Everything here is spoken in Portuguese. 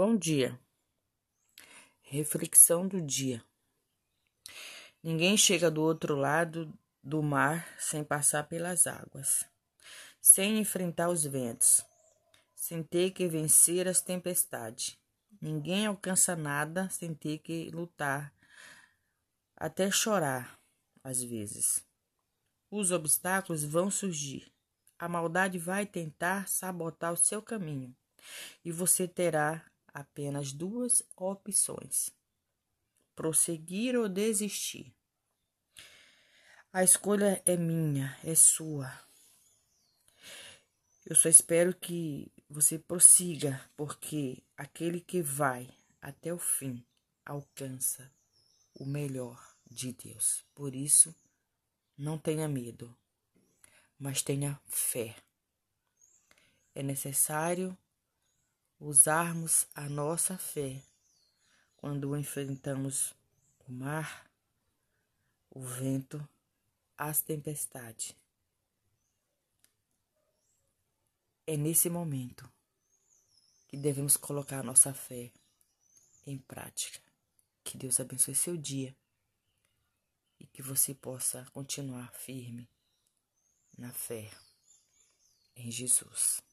Bom dia. Reflexão do dia. Ninguém chega do outro lado do mar sem passar pelas águas, sem enfrentar os ventos, sem ter que vencer as tempestades. Ninguém alcança nada sem ter que lutar, até chorar, às vezes. Os obstáculos vão surgir. A maldade vai tentar sabotar o seu caminho e você terá apenas duas opções: prosseguir ou desistir. A escolha é minha, é sua. Eu só espero que você prossiga, porque aquele que vai até o fim alcança o melhor de Deus. Por isso, não tenha medo, mas tenha fé. É necessário usarmos a nossa fé quando enfrentamos o mar, o vento, as tempestades. É nesse momento que devemos colocar a nossa fé em prática. Que Deus abençoe seu dia e que você possa continuar firme na fé em Jesus.